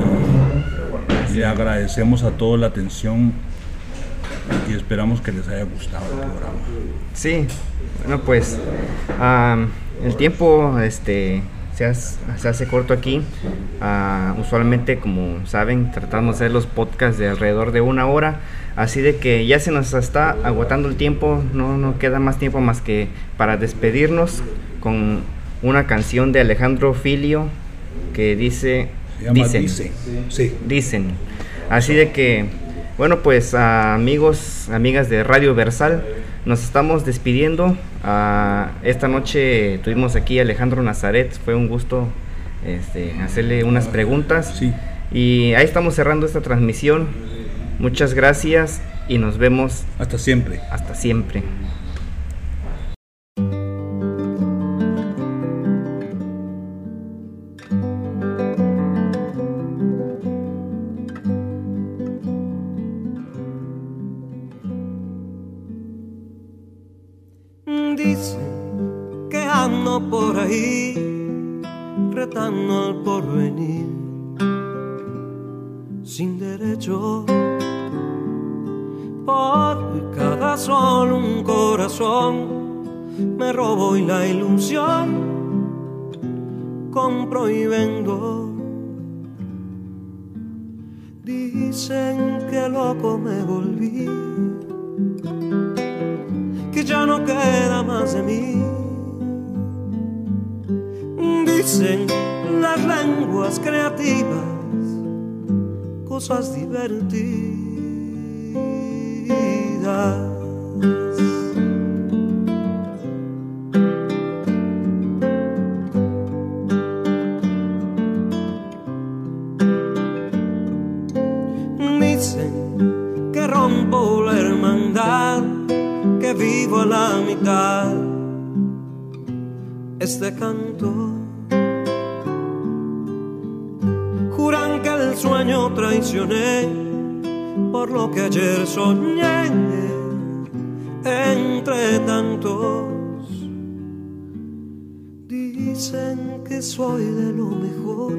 y le agradecemos a todos la atención y esperamos que les haya gustado el programa. Sí, bueno pues el tiempo este se, hace- se hace corto aquí. Ah, usualmente, como saben, tratamos de hacer los podcasts de alrededor de una hora. Así de que ya se nos está agotando el tiempo. No, no queda más tiempo más que para despedirnos con una canción de Alejandro Filio que dice Dicen. Dice. Sí. dicen. Así de que, bueno, pues a amigos, amigas de Radio Versal, nos estamos despidiendo. Ah, esta noche tuvimos aquí a Alejandro Nazaret, fue un gusto este, hacerle unas preguntas. Sí. Y ahí estamos cerrando esta transmisión. Muchas gracias y nos vemos Hasta siempre. hasta siempre. Me robo y la ilusión compro y vendo. Dicen que loco me volví, que ya no queda más de mí. Dicen las lenguas creativas, cosas divertidas. Este canto. Juran que el sueño traicioné por lo que ayer soñé entre tantos. Dicen que soy de lo mejor.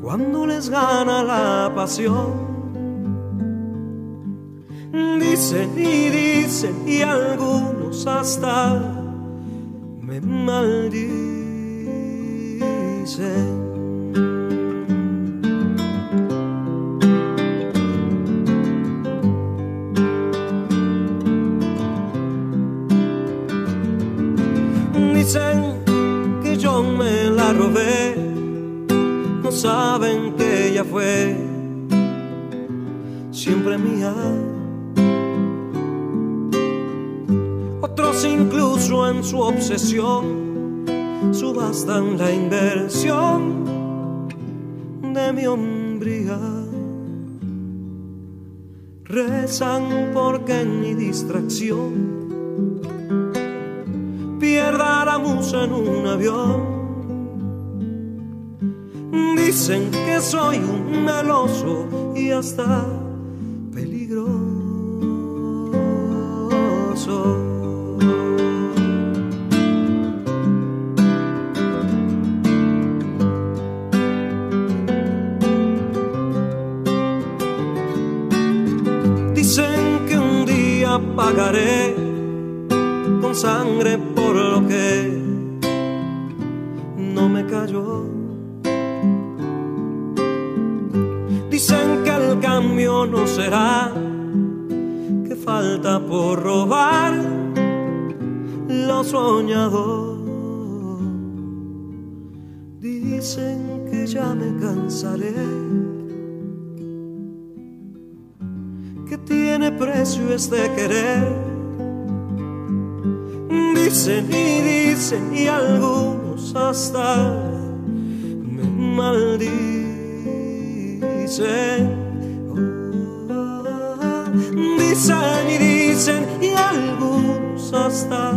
Cuando les gana la pasión dicen y dicen y algunos hasta me maldicen. Dicen que yo me la robé, no saben que ella fue siempre mía. Incluso en su obsesión subastan la inversión de mi hombría. Rezan porque en mi distracción pierda la musa en un avión. Dicen que soy un meloso y hasta y algunos hasta me maldicen. dicen y dicen y algunos hasta